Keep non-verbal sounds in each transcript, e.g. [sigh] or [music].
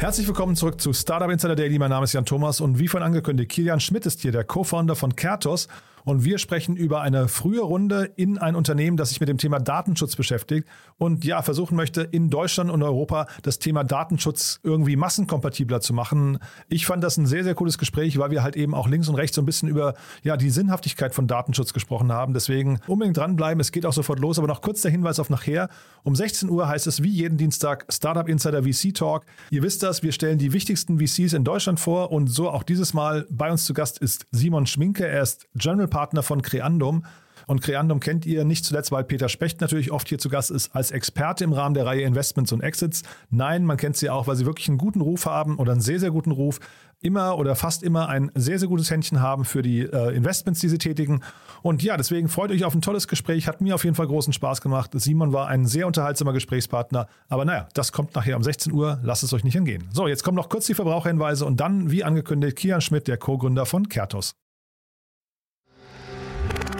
Herzlich willkommen zurück zu Startup Insider Daily. Mein Name ist Jan Thomas und wie vorhin angekündigt, Kilian Schmidt ist hier, der Co-Founder von Kertos. Und wir sprechen über eine frühe Runde in ein Unternehmen, das sich mit dem Thema Datenschutz beschäftigt und ja, versuchen möchte, in Deutschland und Europa das Thema Datenschutz irgendwie massenkompatibler zu machen. Ich fand das ein sehr, sehr cooles Gespräch, weil wir halt eben auch links und rechts so ein bisschen über ja, die Sinnhaftigkeit von Datenschutz gesprochen haben. Deswegen unbedingt dranbleiben. Es geht auch sofort los. Aber noch kurz der Hinweis auf nachher. Um 16 Uhr heißt es wie jeden Dienstag Startup Insider VC Talk. Ihr wisst das, wir stellen die wichtigsten VCs in Deutschland vor und so auch dieses Mal bei uns zu Gast ist Simon Schminke. Er ist General Partner von Creandum. Und Creandum kennt ihr nicht zuletzt, weil Peter Specht natürlich oft hier zu Gast ist als Experte im Rahmen der Reihe Investments und Exits. Nein, man kennt sie auch, weil sie wirklich einen guten Ruf haben oder einen sehr, sehr guten Ruf. Immer oder fast immer ein sehr, sehr gutes Händchen haben für die äh, Investments, die sie tätigen. Und ja, deswegen freut euch auf ein tolles Gespräch. Hat mir auf jeden Fall großen Spaß gemacht. Simon war ein sehr unterhaltsamer Gesprächspartner. Aber naja, das kommt nachher um 16 Uhr. Lasst es euch nicht entgehen. So, jetzt kommen noch kurz die Verbraucherhinweise und dann, wie angekündigt, Kian Schmidt, der Co-Gründer von Kertos.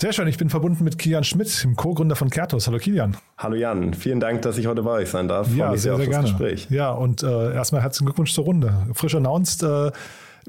Sehr schön, ich bin verbunden mit Kilian Schmidt, dem Co-Gründer von Kertos. Hallo Kilian. Hallo Jan, vielen Dank, dass ich heute bei euch sein darf. Ja, sehr, sehr, gerne. Gespräch. Ja, und äh, erstmal herzlichen Glückwunsch zur Runde. Frisch announced, äh,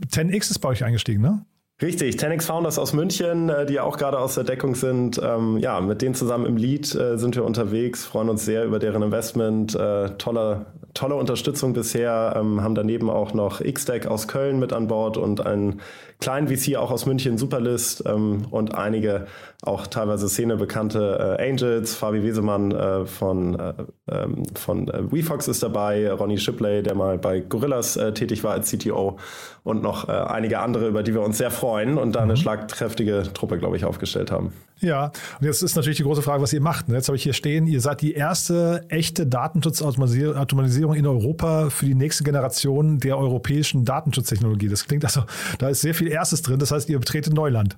10x ist bei euch eingestiegen, ne? Richtig, 10x Founders aus München, äh, die auch gerade aus der Deckung sind. Ähm, ja, mit denen zusammen im Lead äh, sind wir unterwegs, freuen uns sehr über deren Investment. Äh, tolle, tolle Unterstützung bisher, ähm, haben daneben auch noch XDeck aus Köln mit an Bord und einen kleinen VC auch aus München, Superlist ähm, und einige auch teilweise Szene bekannte äh, Angels, Fabi Wesemann äh, von, äh, ähm, von äh, WeFox ist dabei, Ronny Shipley, der mal bei Gorillas tätig war als CTO und noch einige andere, über die wir uns sehr freuen und da eine mhm. schlagkräftige Truppe, glaube ich, aufgestellt haben. Ja, und jetzt ist natürlich die große Frage, was ihr macht. Jetzt habe ich hier stehen, ihr seid die erste echte Datenschutzautomatisierung in Europa für die nächste Generation der europäischen Datenschutztechnologie. Das klingt also, da ist sehr viel Erstes drin. Das heißt, ihr betretet Neuland.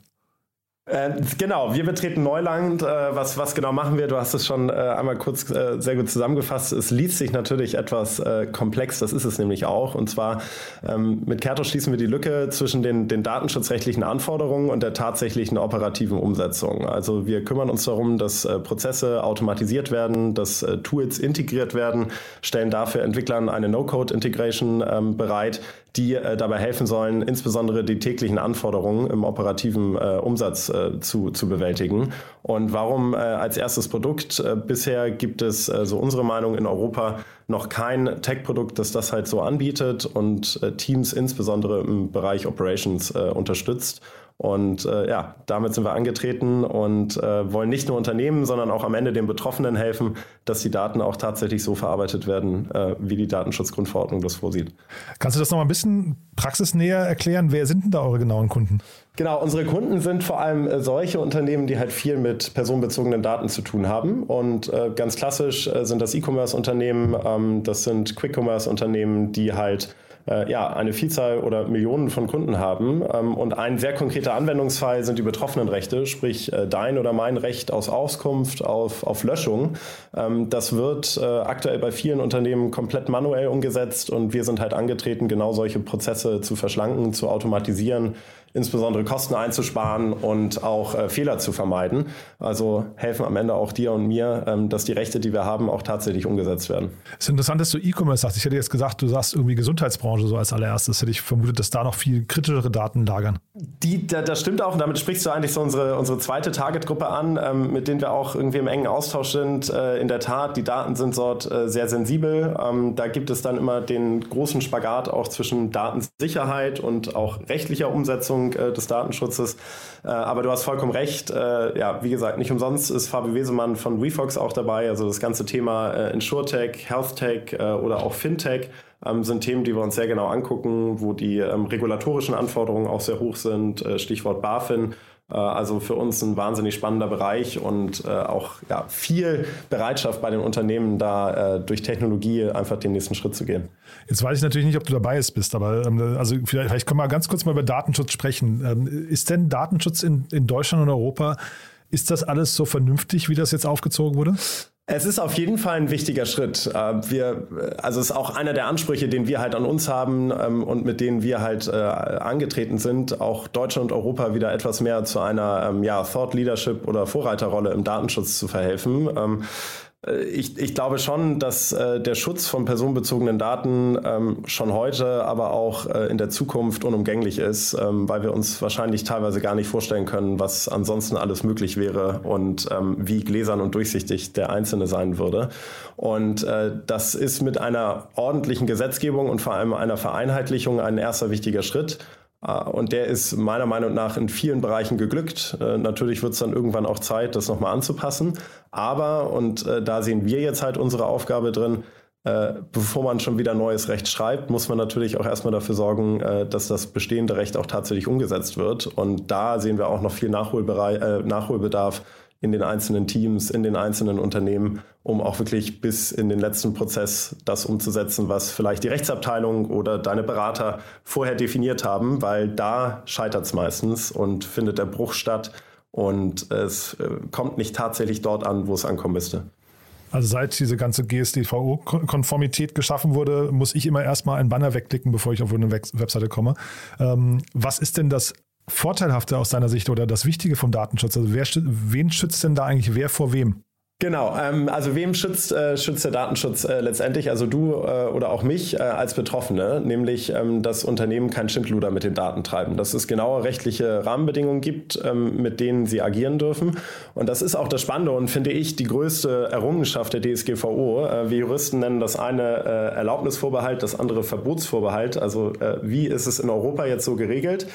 Äh, genau, wir betreten Neuland. Äh, was, was genau machen wir? Du hast es schon äh, einmal kurz äh, sehr gut zusammengefasst. Es liest sich natürlich etwas äh, komplex, das ist es nämlich auch. Und zwar ähm, mit Kerto schließen wir die Lücke zwischen den, den datenschutzrechtlichen Anforderungen und der tatsächlichen operativen Umsetzung. Also wir kümmern uns darum, dass äh, Prozesse automatisiert werden, dass Tools integriert werden, stellen dafür Entwicklern eine No-Code-Integration ähm, bereit, die dabei helfen sollen, insbesondere die täglichen Anforderungen im operativen Umsatz äh, zu, zu bewältigen. Und warum äh, als erstes Produkt? Äh, bisher gibt es, äh, so unsere Meinung, in Europa noch kein Tech-Produkt, das das halt so anbietet und Teams insbesondere im Bereich Operations unterstützt. Und äh, ja, damit sind wir angetreten und äh, wollen nicht nur Unternehmen, sondern auch am Ende den Betroffenen helfen, dass die Daten auch tatsächlich so verarbeitet werden, äh, wie die Datenschutzgrundverordnung das vorsieht. Kannst du das noch mal ein bisschen praxisnäher erklären? Wer sind denn da eure genauen Kunden? Genau, unsere Kunden sind vor allem äh, solche Unternehmen, die halt viel mit personenbezogenen Daten zu tun haben. Und äh, ganz klassisch äh, sind das E-Commerce-Unternehmen, ähm, das sind Quick-Commerce-Unternehmen, die halt äh, ja, eine Vielzahl oder Millionen von Kunden haben. Ähm, und ein sehr konkreter Anwendungsfall sind die betroffenen Rechte, sprich äh, dein oder mein Recht aus Auskunft, auf, auf Löschung. Ähm, das wird äh, aktuell bei vielen Unternehmen komplett manuell umgesetzt und wir sind halt angetreten, genau solche Prozesse zu verschlanken, zu automatisieren, insbesondere Kosten einzusparen und auch äh, Fehler zu vermeiden. Also helfen am Ende auch dir und mir, ähm, dass die Rechte, die wir haben, auch tatsächlich umgesetzt werden. Es ist interessant, dass du E-Commerce sagst. Ich hätte jetzt gesagt, du sagst irgendwie Gesundheitsbranche so als allererstes. Hätte ich vermutet, dass da noch viel kritischere Daten lagern. Die, da, das stimmt auch und damit sprichst du eigentlich so unsere, unsere zweite Targetgruppe an, ähm, mit denen wir auch irgendwie im engen Austausch sind. Äh, in der Tat, die Daten sind dort äh, sehr sensibel. Ähm, da gibt es dann immer den großen Spagat auch zwischen Datensicherheit und auch rechtlicher Umsetzung äh, des Datenschutzes. Äh, aber du hast vollkommen recht. Äh, ja, wie gesagt, nicht umsonst ist Fabi Wesemann von WeFox auch dabei. Also das ganze Thema äh, InsurTech, HealthTech oder auch FinTech ähm, sind Themen, die wir uns sehr genau angucken, wo die ähm, regulatorischen Anforderungen auch sehr hoch sind. Stichwort BaFin. Also für uns ein wahnsinnig spannender Bereich und auch ja, viel Bereitschaft bei den Unternehmen, da durch Technologie einfach den nächsten Schritt zu gehen. Jetzt weiß ich natürlich nicht, ob du dabei bist, aber ähm, also vielleicht, vielleicht können wir ganz kurz mal über Datenschutz sprechen. Ähm, ist denn Datenschutz in, in Deutschland und Europa, ist das alles so vernünftig, wie das jetzt aufgezogen wurde? Es ist auf jeden Fall ein wichtiger Schritt. Äh, wir, also es ist auch einer der Ansprüche, den wir halt an uns haben ähm, und mit denen wir halt äh, angetreten sind, auch Deutschland und Europa wieder etwas mehr zu einer ähm, ja, Thought Leadership oder Vorreiterrolle im Datenschutz zu verhelfen. Äh, ich, ich, glaube schon, dass äh, der Schutz von personenbezogenen Daten ähm, schon heute, aber auch äh, in der Zukunft unumgänglich ist, ähm, weil wir uns wahrscheinlich teilweise gar nicht vorstellen können, was ansonsten alles möglich wäre und ähm, wie gläsern und durchsichtig der Einzelne sein würde. Und äh, das ist mit einer ordentlichen Gesetzgebung und vor allem einer Vereinheitlichung ein erster wichtiger Schritt. Äh, und der ist meiner Meinung nach in vielen Bereichen geglückt. Äh, natürlich wird es dann irgendwann auch Zeit, das nochmal anzupassen. Aber, und äh, da sehen wir jetzt halt unsere Aufgabe drin, bevor man schon wieder neues Recht schreibt, muss man natürlich auch erstmal dafür sorgen, dass das bestehende Recht auch tatsächlich umgesetzt wird. Und da sehen wir auch noch viel Nachholbedarf in den einzelnen Teams, in den einzelnen Unternehmen, um auch wirklich bis in den letzten Prozess das umzusetzen, was vielleicht die Rechtsabteilung oder deine Berater vorher definiert haben, weil da scheitert es meistens und findet der Bruch statt und es äh, kommt nicht tatsächlich dort an, wo es ankommen müsste. Also seit diese ganze GSDVO-Konformität geschaffen wurde, muss ich immer erstmal einen Banner wegklicken, bevor ich auf eine Webseite komme. Ähm, was ist denn das Vorteilhafte aus deiner Sicht oder das Wichtige vom Datenschutz? Also wer, wen schützt denn da eigentlich wer vor wem? Genau, ähm, also wem schützt, äh, schützt der Datenschutz äh, letztendlich? Also du äh, oder auch mich äh, als Betroffene, nämlich ähm, dass Unternehmen kein Schindluder mit den Daten treiben, dass es genaue rechtliche Rahmenbedingungen gibt, ähm, mit denen sie agieren dürfen. Und das ist auch das Spannende und finde ich die größte Errungenschaft der DSGVO. Äh, wir Juristen nennen das eine äh, Erlaubnisvorbehalt, das andere Verbotsvorbehalt. Also wie ist es in Europa jetzt so geregelt?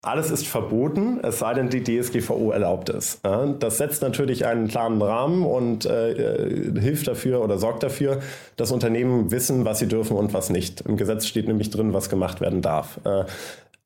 Alles ist verboten, es sei denn, die DSGVO erlaubt es. Das setzt natürlich einen klaren Rahmen und äh, äh, hilft dafür oder sorgt dafür, dass Unternehmen wissen, was sie dürfen und was nicht. Im Gesetz steht nämlich drin, was gemacht werden darf. Äh,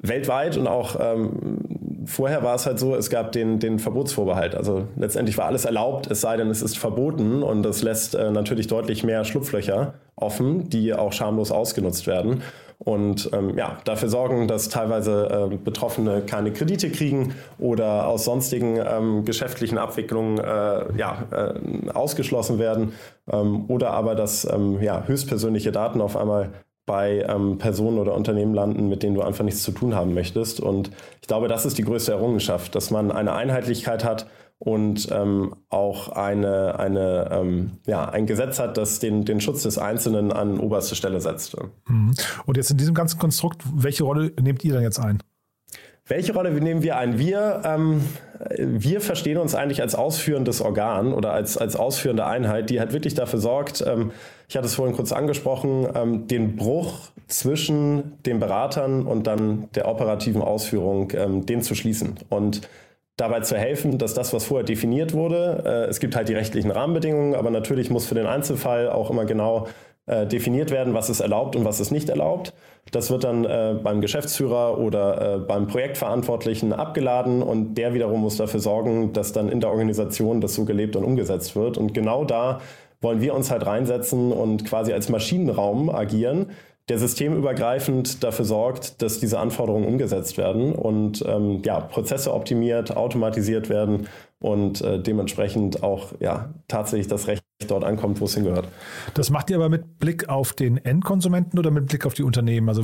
weltweit und auch ähm, vorher war es halt so, es gab den, den Verbotsvorbehalt. Also letztendlich war alles erlaubt, es sei denn, es ist verboten und das lässt äh, natürlich deutlich mehr Schlupflöcher offen, die auch schamlos ausgenutzt werden und ähm, ja, dafür sorgen, dass teilweise äh, Betroffene keine Kredite kriegen oder aus sonstigen ähm, geschäftlichen Abwicklungen äh, ja, äh, ausgeschlossen werden ähm, oder aber, dass ähm, ja, höchstpersönliche Daten auf einmal bei ähm, Personen oder Unternehmen landen, mit denen du einfach nichts zu tun haben möchtest. Und ich glaube, das ist die größte Errungenschaft, dass man eine Einheitlichkeit hat und ähm, auch eine, eine, ähm, ja, ein Gesetz hat, das den, den Schutz des Einzelnen an oberste Stelle setzt. Mhm. Und jetzt in diesem ganzen Konstrukt, welche Rolle nehmt ihr dann jetzt ein? Welche Rolle nehmen wir ein? Wir, ähm, wir verstehen uns eigentlich als ausführendes Organ oder als, als ausführende Einheit, die halt wirklich dafür sorgt, ähm, ich hatte es vorhin kurz angesprochen, ähm, den Bruch zwischen den Beratern und dann der operativen Ausführung, ähm, den zu schließen. Und dabei zu helfen, dass das, was vorher definiert wurde, äh, es gibt halt die rechtlichen Rahmenbedingungen, aber natürlich muss für den Einzelfall auch immer genau äh, definiert werden, was ist erlaubt und was ist nicht erlaubt. Das wird dann äh, beim Geschäftsführer oder äh, beim Projektverantwortlichen abgeladen und der wiederum muss dafür sorgen, dass dann in der Organisation das so gelebt und umgesetzt wird. Und genau da wollen wir uns halt reinsetzen und quasi als Maschinenraum agieren, der systemübergreifend dafür sorgt, dass diese Anforderungen umgesetzt werden und ähm, ja, Prozesse optimiert, automatisiert werden und äh, dementsprechend auch ja, tatsächlich das Recht dort ankommt, wo es hingehört. Das macht ihr aber mit Blick auf den Endkonsumenten oder mit Blick auf die Unternehmen? Also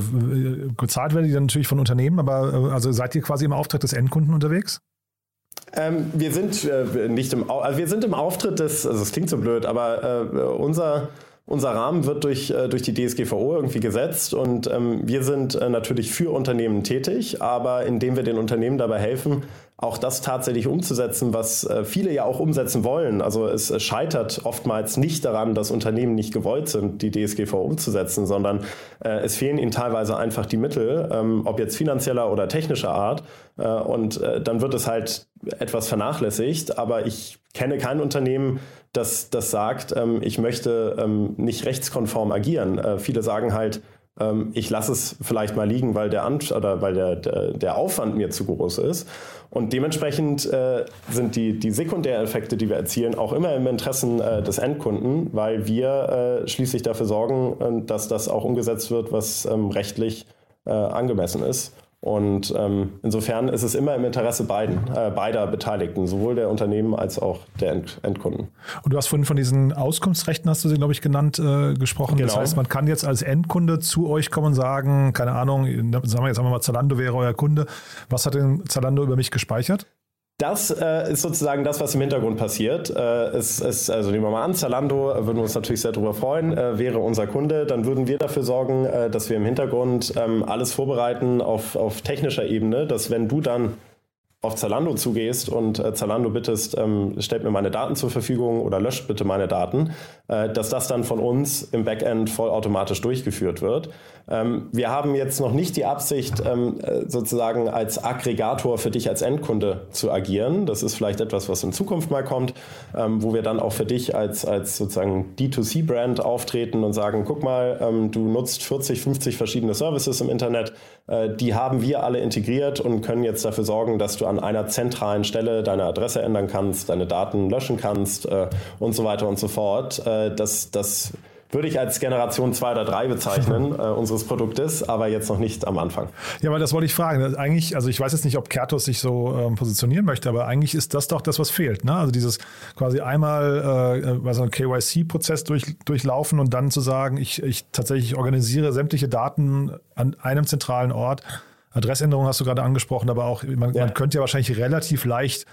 gezahlt werden die dann natürlich von Unternehmen, aber also seid ihr quasi im Auftrag des Endkunden unterwegs? Ähm, wir sind äh, nicht im, also wir sind im Auftritt des, also es klingt so blöd, aber äh, unser unser Rahmen wird durch, äh, durch die DSGVO irgendwie gesetzt und ähm, wir sind äh, natürlich für Unternehmen tätig, aber indem wir den Unternehmen dabei helfen, auch das tatsächlich umzusetzen, was äh, viele ja auch umsetzen wollen. Also es, es, scheitert oftmals nicht daran, dass Unternehmen nicht gewollt sind, die DSGVO umzusetzen, sondern äh, es fehlen ihnen teilweise einfach die Mittel, ähm, ob jetzt finanzieller oder technischer Art. Äh, und äh, dann wird es halt etwas vernachlässigt. Aber ich kenne kein Unternehmen, das, das sagt, ähm, ich möchte ähm, nicht rechtskonform agieren. Äh, viele sagen halt, ähm, ich lasse es vielleicht mal liegen, weil der, Ant oder weil der, der, der Aufwand mir zu groß ist. Und dementsprechend äh, sind die, die Sekundäreffekte, die wir erzielen, auch immer im Interesse äh, des Endkunden, weil wir äh, schließlich dafür sorgen, äh, dass das auch umgesetzt wird, was ähm, rechtlich äh, angemessen ist. Und ähm, insofern ist es immer im Interesse beiden, äh, beider Beteiligten, sowohl der Unternehmen als auch der End Endkunden. Und du hast vorhin von diesen Auskunftsrechten, hast du sie, glaube ich, genannt, äh, gesprochen. Genau. Das heißt, man kann jetzt als Endkunde zu euch kommen und sagen, keine Ahnung, sagen wir jetzt einmal mal, Zalando wäre euer Kunde. Was hat denn Zalando über mich gespeichert? Das äh, ist sozusagen das, was im Hintergrund passiert. Äh, es, es, also nehmen wir mal an, Zalando, äh, würden wir uns natürlich sehr darüber freuen, äh, wäre unser Kunde. Dann würden wir dafür sorgen, äh, dass wir im Hintergrund ähm, alles vorbereiten auf, auf technischer Ebene, dass wenn du dann auf Zalando zugehst und äh, Zalando bittest, ähm, stellt mir meine Daten zur Verfügung oder löscht bitte meine Daten, äh, dass das dann von uns im Backend vollautomatisch durchgeführt wird. Ähm, wir haben jetzt noch nicht die Absicht, ähm, äh, sozusagen als Aggregator für dich als Endkunde zu agieren. Das ist vielleicht etwas, was in Zukunft mal kommt, ähm, wo wir dann auch für dich als, als sozusagen D2C-Brand auftreten und sagen, guck mal, ähm, du nutzt 40, 50 verschiedene Services im Internet, äh, die haben wir alle integriert und können jetzt dafür sorgen, dass du an einer zentralen Stelle deine Adresse ändern kannst, deine Daten löschen kannst äh, und so weiter und so fort. Äh, das, das würde ich als Generation 2 oder 3 bezeichnen, [laughs] äh, unseres Produktes, aber jetzt noch nicht am Anfang. Ja, aber das wollte ich fragen. Eigentlich, also ich weiß jetzt nicht, ob Kertos sich so ähm, positionieren möchte, aber eigentlich ist das doch das, was fehlt. Ne? Also dieses quasi einmal äh, so einen KYC-Prozess durch, durchlaufen und dann zu sagen, ich, ich tatsächlich organisiere sämtliche Daten an einem zentralen Ort Adressänderung hast du gerade angesprochen, aber auch, man, ja. man könnte ja wahrscheinlich relativ leicht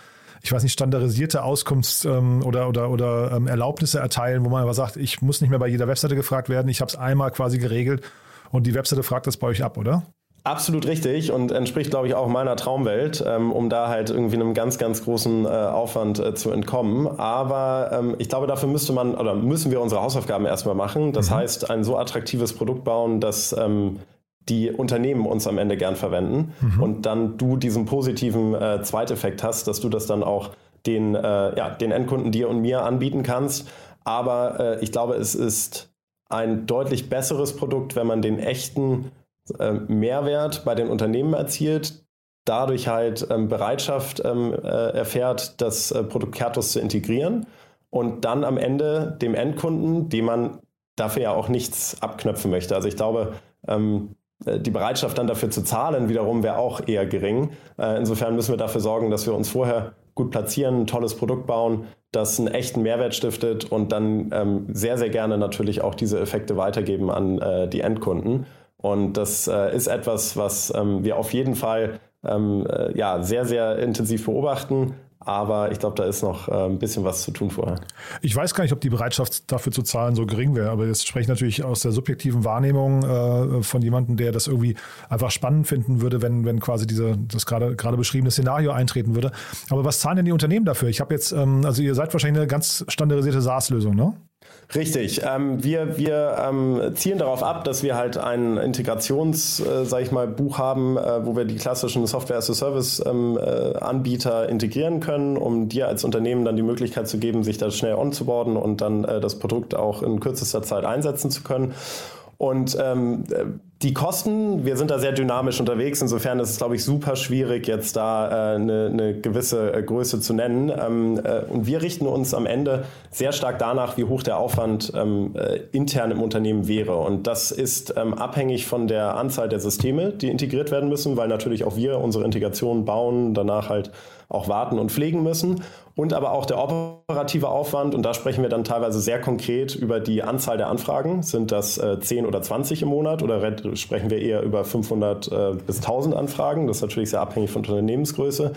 ich weiß nicht, standardisierte Auskunfts- ähm, oder, oder, oder ähm, Erlaubnisse erteilen, wo man aber sagt, ich muss nicht mehr bei jeder Webseite gefragt werden, ich habe es einmal quasi geregelt und die Webseite fragt das bei euch ab, oder? Absolut richtig und entspricht, glaube ich, auch meiner Traumwelt, ähm, um da halt irgendwie einem ganz, ganz großen äh, Aufwand äh, zu entkommen. Aber ähm, ich glaube, dafür müsste man oder müssen wir unsere Hausaufgaben erstmal machen. Das mhm. heißt, ein so attraktives Produkt bauen, dass ähm, die Unternehmen uns am Ende gern verwenden mhm. und dann du diesen positiven äh, Zweiteffekt hast, dass du das dann auch den, äh, ja, den Endkunden dir und mir anbieten kannst. Aber äh, ich glaube, es ist ein deutlich besseres Produkt, wenn man den echten äh, Mehrwert bei den Unternehmen erzielt, dadurch halt ähm, Bereitschaft ähm, äh, erfährt, das äh, Produkt Kertus zu integrieren und dann am Ende dem Endkunden, dem man dafür ja auch nichts abknöpfen möchte. Also ich glaube, ähm, äh, die Bereitschaft dann dafür zu zahlen wiederum wäre auch eher gering. Äh, insofern müssen wir dafür sorgen, dass wir uns vorher gut platzieren, ein tolles Produkt bauen, das einen echten Mehrwert stiftet und dann ähm, sehr, sehr gerne natürlich auch diese Effekte weitergeben an äh, die Endkunden. Und das ist etwas, was ähm, wir auf jeden Fall ähm, ja, sehr, sehr intensiv beobachten aber ich glaube, da ist noch äh, ein bisschen was zu tun vorher. Ich weiß gar nicht, ob die Bereitschaft dafür zu zahlen so gering wäre, aber jetzt spreche ich natürlich aus der subjektiven Wahrnehmung äh, von jemandem, der das irgendwie einfach spannend finden würde, wenn, wenn quasi diese, das gerade, gerade beschriebene Szenario eintreten würde. Aber was zahlen denn die Unternehmen dafür? Ich habe jetzt, ähm, also ihr seid wahrscheinlich eine ganz standardisierte SaaS-Lösung, ne? Richtig. Ähm, wir wir ähm, zielen darauf ab, dass wir halt ein Integrations, äh, sag ich mal, Buch haben, äh, wo wir die klassischen Software-as-a-Service-Anbieter ähm, äh, integrieren können, um dir als Unternehmen dann die Möglichkeit zu geben, sich da schnell onzuboarden und dann äh, das Produkt auch in kürzester Zeit einsetzen zu können. Und ähm, die Kosten, wir sind da sehr dynamisch unterwegs, insofern ist es, glaube ich, super schwierig, jetzt da äh, eine, eine gewisse äh, Größe zu nennen. Ähm, äh, und wir richten uns am Ende sehr stark danach, wie hoch der Aufwand ähm, äh, intern im Unternehmen wäre. Und das ist ähm, abhängig von der Anzahl der Systeme, die integriert werden müssen, weil natürlich auch wir unsere Integration bauen, danach halt auch warten und pflegen müssen. und aber auch der operative Aufwand. Und da sprechen wir dann teilweise sehr konkret über die Anzahl der Anfragen. Sind das äh, 10 oder 20 im Monat oder sprechen wir eher über 500 äh, bis 1000 Anfragen? Das ist natürlich sehr abhängig von Unternehmensgröße.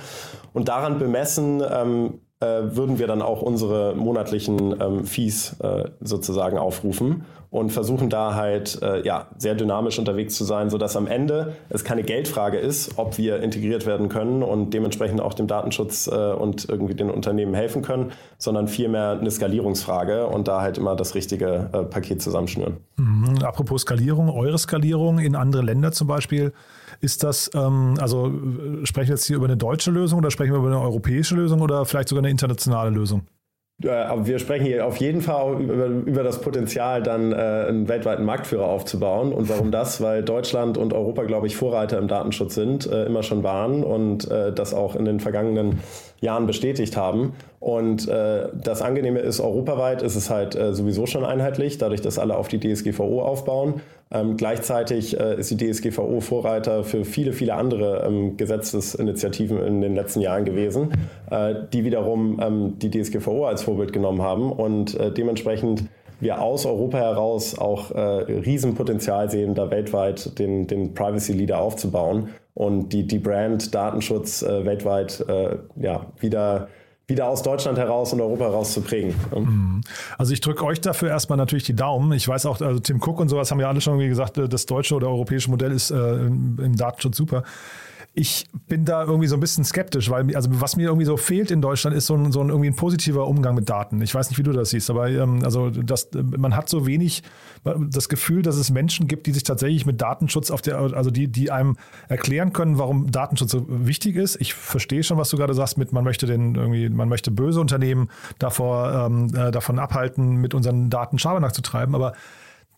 Und daran bemessen, ähm, äh, würden wir dann auch unsere monatlichen ähm, Fees äh, sozusagen aufrufen und versuchen da halt äh, ja, sehr dynamisch unterwegs zu sein, sodass am Ende es keine Geldfrage ist, ob wir integriert werden können und dementsprechend auch dem Datenschutz äh, und irgendwie den Unternehmen helfen können, sondern vielmehr eine Skalierungsfrage und da halt immer das richtige äh, Paket zusammenschnüren. Mhm. Apropos Skalierung, eure Skalierung in andere Länder zum Beispiel, ist das, ähm, also sprechen wir jetzt hier über eine deutsche Lösung oder sprechen wir über eine europäische Lösung oder vielleicht sogar eine internationale Lösung? Aber wir sprechen hier auf jeden Fall über, über das Potenzial, dann äh, einen weltweiten Marktführer aufzubauen. Und warum das? Weil Deutschland und Europa, glaube ich, Vorreiter im Datenschutz sind, äh, immer schon waren und äh, das auch in den vergangenen Jahren bestätigt haben. Und äh, das Angenehme ist, europaweit ist es halt äh, sowieso schon einheitlich, dadurch, dass alle auf die DSGVO aufbauen. Ähm, gleichzeitig äh, ist die DSGVO Vorreiter für viele, viele andere ähm, Gesetzesinitiativen in den letzten Jahren gewesen, äh, die wiederum ähm, die DSGVO als Vorbild genommen haben und äh, dementsprechend wir aus Europa heraus auch äh, Riesenpotenzial sehen, da weltweit den, den Privacy Leader aufzubauen und die, die Brand Datenschutz äh, weltweit äh, ja, wieder wieder aus Deutschland heraus und Europa heraus zu prägen. Mhm. Also ich drücke euch dafür erstmal natürlich die Daumen. Ich weiß auch, also Tim Cook und sowas haben ja alle schon gesagt, äh, das deutsche oder europäische Modell ist äh, im Datenschutz super ich bin da irgendwie so ein bisschen skeptisch, weil also was mir irgendwie so fehlt in Deutschland ist so ein, so ein irgendwie ein positiver Umgang mit Daten. Ich weiß nicht, wie du das siehst, aber ähm, also das, man hat so wenig das Gefühl, dass es Menschen gibt, die sich tatsächlich mit Datenschutz auf der, also die, die einem erklären können, warum Datenschutz so wichtig ist. Ich verstehe schon, was du gerade sagst, mit man möchte den irgendwie, man möchte böse Unternehmen davor ähm, äh, davon abhalten, mit unseren Daten Schabernack zu treiben, aber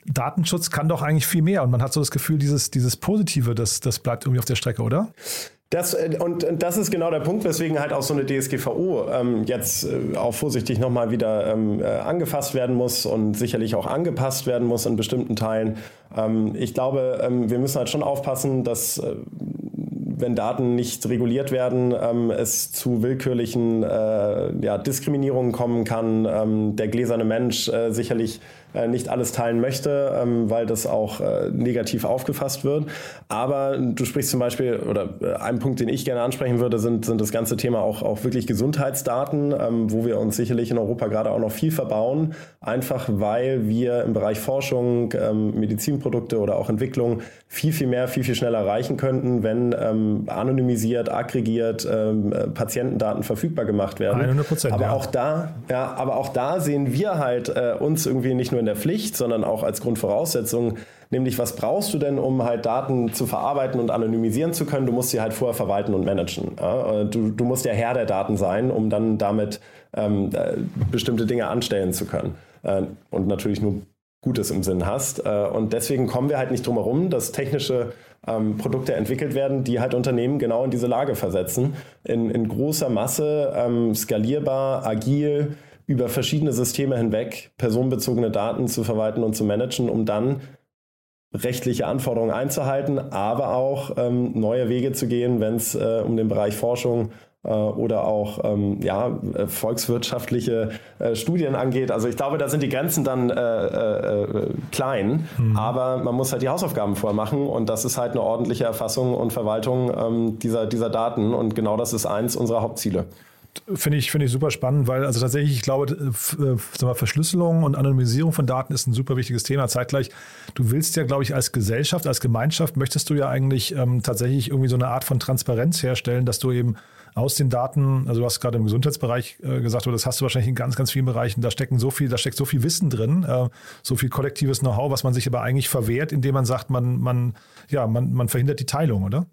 Datenschutz kann doch eigentlich viel mehr und man hat so das Gefühl, dieses, dieses Positive, das, das bleibt irgendwie auf der Strecke, oder? Das, äh, und, und, das ist genau der Punkt, weswegen halt auch so eine DSGVO ähm, jetzt äh, auch vorsichtig nochmal wieder ähm, äh, angefasst werden muss und sicherlich auch angepasst werden muss in bestimmten Teilen. Ähm, ich glaube, ähm, wir müssen halt schon aufpassen, dass äh, wenn Daten nicht reguliert werden, ähm, es zu willkürlichen äh, ja, Diskriminierungen kommen kann. Ähm, der gläserne Mensch äh, sicherlich nicht alles teilen möchte, ähm, weil das auch äh, negativ aufgefasst wird. Aber du sprichst zum Beispiel, oder äh, ein Punkt, den ich gerne ansprechen würde, sind, sind das ganze Thema auch, auch wirklich Gesundheitsdaten, ähm, wo wir uns sicherlich in Europa gerade auch noch viel verbauen, einfach weil wir im Bereich Forschung, ähm, Medizinprodukte oder auch Entwicklung viel, viel mehr, viel, viel schneller erreichen könnten, wenn anonymisiert, aggregiert Patientendaten verfügbar gemacht werden. 100 Prozent. Aber ja. auch da, ja, aber auch da sehen wir halt äh, uns irgendwie nicht nur in der Pflicht, sondern auch als Grundvoraussetzung, nämlich was brauchst du denn, um halt Daten zu verarbeiten und anonymisieren zu können? Du musst sie halt vorher verwalten und managen. Ja? Du, du, musst ja Herr der Daten sein, um dann damit ähm, äh, bestimmte Dinge anstellen zu können. Äh, und natürlich nur Gutes im Sinn hast. Äh, und deswegen kommen wir halt nicht drum herum, dass technische ähm, Produkte entwickelt werden, die halt Unternehmen genau in diese Lage versetzen, in, in großer Masse, ähm, skalierbar, agil, über verschiedene Systeme hinweg personenbezogene Daten zu verwalten und zu managen, um dann rechtliche Anforderungen einzuhalten, aber auch ähm, neue Wege zu gehen, wenn es äh, um den Bereich Forschung äh, oder auch ähm, ja, äh, volkswirtschaftliche äh, Studien angeht. Also ich glaube, da sind die Grenzen dann äh, äh, klein, mhm. aber man muss halt die Hausaufgaben vorher machen und das ist halt eine ordentliche Erfassung und Verwaltung ähm, dieser, dieser Daten und genau das ist eins unserer Hauptziele. Finde ich, finde ich super spannend, weil also tatsächlich, ich glaube, äh, mal, Verschlüsselung und Anonymisierung von Daten ist ein super wichtiges Thema. Zeitgleich, du willst ja, glaube ich, als Gesellschaft, als Gemeinschaft, möchtest du ja eigentlich ähm, tatsächlich irgendwie so eine Art von Transparenz herstellen, dass du eben aus den Daten, also du hast gerade im Gesundheitsbereich äh, gesagt, oder das hast du wahrscheinlich in ganz, ganz vielen Bereichen, da stecken so viel, da steckt so viel Wissen drin, äh, so viel kollektives Know-how, was man sich aber eigentlich verwehrt, indem man sagt, man, man, ja, man, man verhindert die Teilung, oder?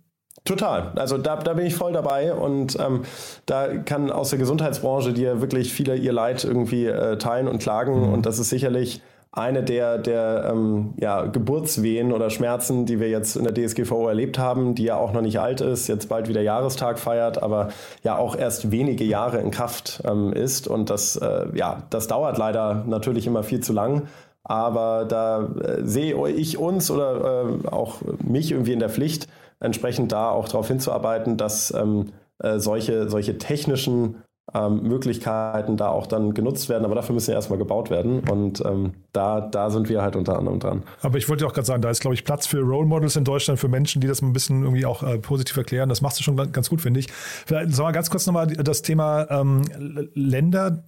Total. Also da, da bin ich voll dabei und ähm, da kann aus der Gesundheitsbranche dir wirklich viele ihr Leid irgendwie äh, teilen und klagen mhm. und das ist sicherlich eine der, der ähm, ja, Geburtswehen oder Schmerzen, die wir jetzt in der DSGVO erlebt haben, die ja auch noch nicht alt ist, jetzt bald wieder Jahrestag feiert, aber ja auch erst wenige Jahre in Kraft ähm, ist. Und das, äh, ja, das dauert leider natürlich immer viel zu lang. Aber da äh, sehe ich uns oder äh, auch mich irgendwie in der Pflicht, entsprechend da auch darauf hinzuarbeiten, dass ähm, äh, solche, solche technischen ähm, Möglichkeiten da auch dann genutzt werden, aber dafür müssen ja erstmal gebaut werden und ähm, da, da sind wir halt unter anderem dran. Aber ich wollte auch gerade sagen, da ist, glaube ich, Platz für Role Models in Deutschland, für Menschen, die das ein bisschen irgendwie auch äh, positiv erklären. Das machst du schon ganz gut, finde ich. Vielleicht sagen wir ganz kurz nochmal das Thema ähm, Länder.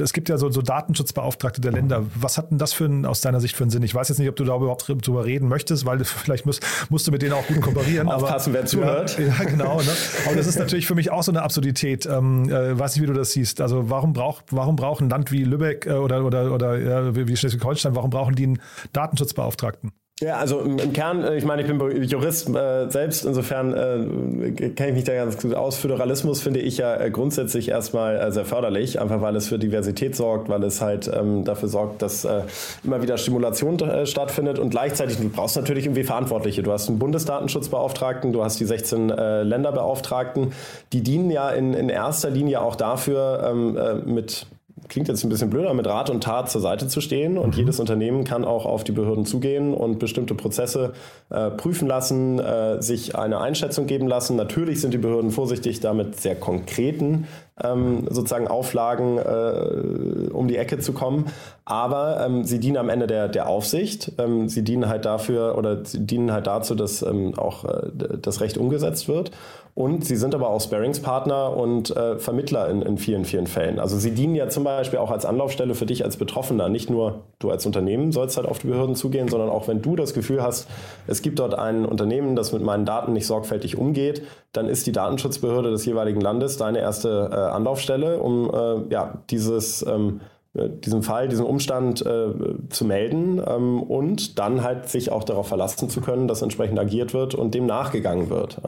Es gibt ja so, so Datenschutzbeauftragte der Länder. Was hat denn das für ein, aus deiner Sicht für einen Sinn? Ich weiß jetzt nicht, ob du da überhaupt drüber reden möchtest, weil [laughs] vielleicht musst, musst du mit denen auch gut kooperieren. Aufpassen, wer zuhört. Ja, ja genau. Ne? Aber das ist natürlich für mich auch so eine Absurdität. Ähm, äh, weiß nicht, wie du das siehst. Also warum braucht, warum braucht ein Land wie Lübeck äh, oder, oder, oder ja, wie Schleswig-Holstein, warum brauchen die einen Datenschutzbeauftragten? Ja, also im, Kern, äh, ich meine, ich bin Jurist äh, selbst, insofern äh, kenne ich mich da ganz gut aus. Föderalismus finde ich ja äh, grundsätzlich erstmal äh, sehr förderlich, einfach weil es für Diversität sorgt, weil es halt ähm, dafür sorgt, dass äh, immer wieder Stimulation stattfindet und gleichzeitig, du brauchst natürlich irgendwie Verantwortliche. Du hast einen Bundesdatenschutzbeauftragten, du hast die 16 Länderbeauftragten, die dienen ja in, in erster Linie auch dafür, ähm, mit klingt jetzt ein bisschen blöder, mit Rat und Tat zur Seite zu stehen. Und mhm. jedes Unternehmen kann auch auf die Behörden zugehen und bestimmte Prozesse äh, prüfen lassen, äh, sich eine Einschätzung geben lassen. Natürlich sind die Behörden vorsichtig, damit sehr konkreten ähm, sozusagen Auflagen äh, um die Ecke zu kommen. Aber ähm, sie dienen am Ende der, der Aufsicht. Ähm, sie dienen halt dafür oder sie dienen halt dazu, dass ähm, auch äh, das Recht umgesetzt wird. Und sie sind aber auch Sparingspartner und äh, Vermittler in, in vielen, vielen Fällen. Also sie dienen ja zum Beispiel auch als Anlaufstelle für dich als Betroffener. Nicht nur du als Unternehmen sollst halt auf die Behörden zugehen, sondern auch wenn du das Gefühl hast, es gibt dort ein Unternehmen, das mit meinen Daten nicht sorgfältig umgeht, dann ist die Datenschutzbehörde des jeweiligen Landes deine erste äh, Anlaufstelle, um äh, ja, dieses ähm, äh, diesem Fall, diesem Umstand äh, zu melden ähm, und dann halt sich auch darauf verlassen zu können, dass entsprechend agiert wird und dem nachgegangen wird.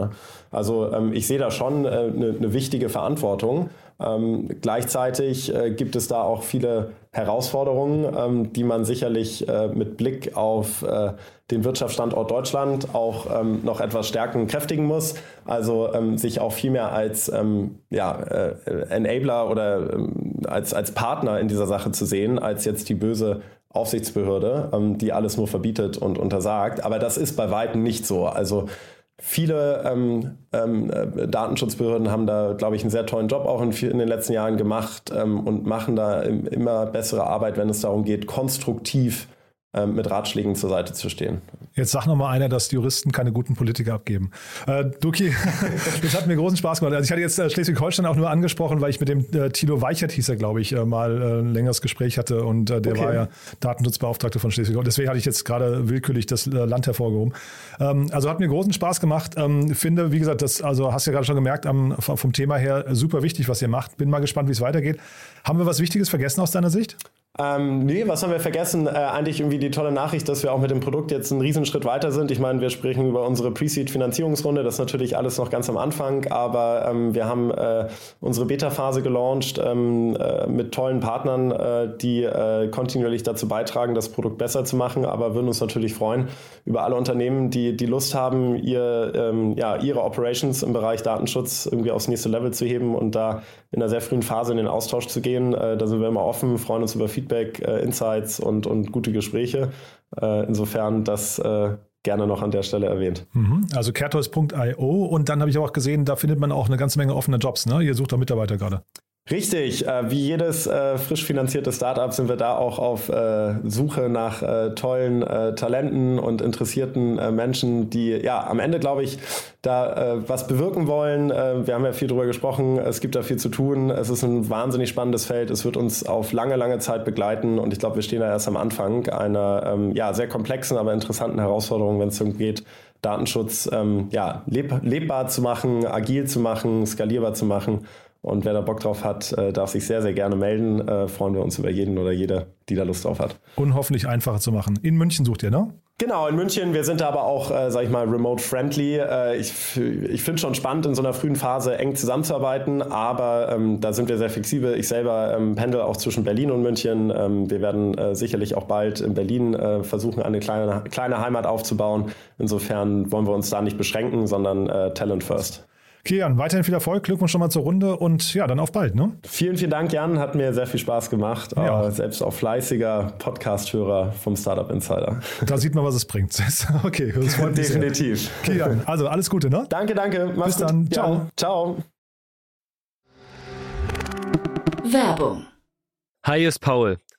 Also ähm, ich sehe da schon eine äh, ne wichtige Verantwortung. Ähm, gleichzeitig äh, gibt es da auch viele Herausforderungen, ähm, die man sicherlich äh, mit Blick auf äh, den Wirtschaftsstandort Deutschland auch ähm, noch etwas stärken, kräftigen muss. Also ähm, sich auch viel mehr als ähm, ja, äh, Enabler oder ähm, als, als Partner in dieser Sache zu sehen, als jetzt die böse Aufsichtsbehörde, die alles nur verbietet und untersagt. Aber das ist bei weitem nicht so. Also Viele ähm, ähm, äh, Datenschutzbehörden haben da, glaube ich, einen sehr tollen Job auch in, in den letzten Jahren gemacht ähm, und machen da immer bessere Arbeit, wenn es darum geht, konstruktiv mit Ratschlägen zur Seite zu stehen. Jetzt sag noch mal einer, dass Juristen keine guten Politiker abgeben. Äh, Duki, [laughs] das hat mir großen Spaß gemacht. Also ich hatte jetzt äh, Schleswig-Holstein auch nur angesprochen, weil ich mit dem äh, Thilo Weichert hieß er, glaube ich, äh, mal äh, ein längeres Gespräch hatte und äh, der okay. war ja Datenschutzbeauftragter von Schleswig-Holstein. Deswegen hatte ich jetzt gerade willkürlich das Land hervorgehoben. Ähm, also hat mir großen Spaß gemacht. Ähm, finde, wie gesagt, das also hast du ja gerade schon gemerkt, am, vom Thema her super wichtig, was ihr macht. Bin mal gespannt, wie es weitergeht. Haben wir was Wichtiges vergessen aus deiner Sicht? Ähm, nee, was haben wir vergessen? Äh, eigentlich irgendwie die tolle Nachricht, dass wir auch mit dem Produkt jetzt einen Riesenschritt weiter sind. Ich meine, wir sprechen über unsere Pre-Seed-Finanzierungsrunde. Das ist natürlich alles noch ganz am Anfang, aber ähm, wir haben äh, unsere Beta-Phase gelauncht ähm, äh, mit tollen Partnern, äh, die äh, kontinuierlich dazu beitragen, das Produkt besser zu machen, aber würden uns natürlich freuen über alle Unternehmen, die die Lust haben, ihr, ähm, ja, ihre Operations im Bereich Datenschutz irgendwie aufs nächste Level zu heben und da in einer sehr frühen Phase in den Austausch zu gehen. Äh, da sind wir immer offen, freuen uns über Feedback Feedback, äh, Insights und, und gute Gespräche. Äh, insofern das äh, gerne noch an der Stelle erwähnt. Mhm. Also Kertos.io und dann habe ich auch gesehen, da findet man auch eine ganze Menge offene Jobs. Ne? Ihr sucht auch Mitarbeiter gerade. Richtig, äh, wie jedes äh, frisch finanzierte Startup sind wir da auch auf äh, Suche nach tollen Talenten und interessierten Menschen, die ja am Ende, glaube ich, da was bewirken wollen. wir haben ja viel darüber gesprochen, es gibt da viel zu tun. Es ist ein wahnsinnig spannendes Feld. Es wird uns auf lange, lange Zeit begleiten und ich glaube, wir stehen da erst am Anfang einer ähm, ja, sehr komplexen, aber interessanten Herausforderung, wenn es darum geht, Datenschutz ähm, ja, leb lebbar zu machen, agil zu machen, skalierbar zu machen. Und wer da Bock drauf hat, äh, darf sich sehr, sehr gerne melden. Äh, freuen wir uns über jeden oder jede, die da Lust drauf hat. Und hoffentlich einfacher zu machen. In München sucht ihr, ne? Genau, in München. Wir sind da aber auch, äh, sag ich mal, remote-friendly. Äh, ich ich finde es schon spannend, in so einer frühen Phase eng zusammenzuarbeiten, aber ähm, da sind wir sehr flexibel. Ich selber ähm, pendel auch zwischen Berlin und München. Ähm, wir werden äh, sicherlich auch bald in Berlin äh, versuchen, eine kleine, kleine Heimat aufzubauen. Insofern wollen wir uns da nicht beschränken, sondern äh, Talent first. Kian, weiterhin viel Erfolg, Glückwunsch schon mal zur Runde und ja, dann auf bald. Ne? Vielen, vielen Dank, Jan. Hat mir sehr viel Spaß gemacht. Ja. Selbst auch fleißiger Podcast-Hörer vom Startup Insider. [laughs] Da sieht man, was es bringt. [laughs] Okay, das freut mich Definitiv. Sehr. Kian, also alles Gute, ne? Danke, danke. Mach's Bis dann. Ciao. Ja, ciao. Werbung. Hi, ist Paul,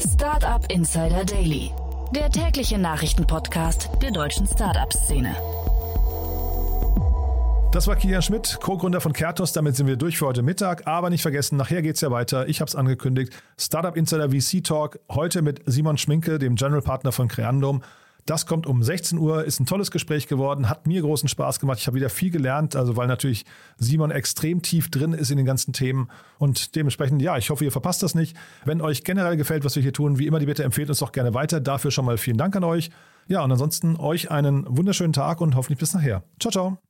Startup Insider Daily, der tägliche Nachrichtenpodcast der deutschen Startup-Szene. Das war Kilian Schmidt, Co-Gründer von Kertos. Damit sind wir durch für heute Mittag. Aber nicht vergessen, nachher geht es ja weiter. Ich habe es angekündigt. Startup Insider VC Talk. Heute mit Simon Schminke, dem General Partner von Creandum. Das kommt um 16 Uhr, ist ein tolles Gespräch geworden, hat mir großen Spaß gemacht. Ich habe wieder viel gelernt, also weil natürlich Simon extrem tief drin ist in den ganzen Themen und dementsprechend, ja, ich hoffe, ihr verpasst das nicht. Wenn euch generell gefällt, was wir hier tun, wie immer die Bitte empfehlt uns doch gerne weiter. Dafür schon mal vielen Dank an euch. Ja, und ansonsten euch einen wunderschönen Tag und hoffentlich bis nachher. Ciao, ciao.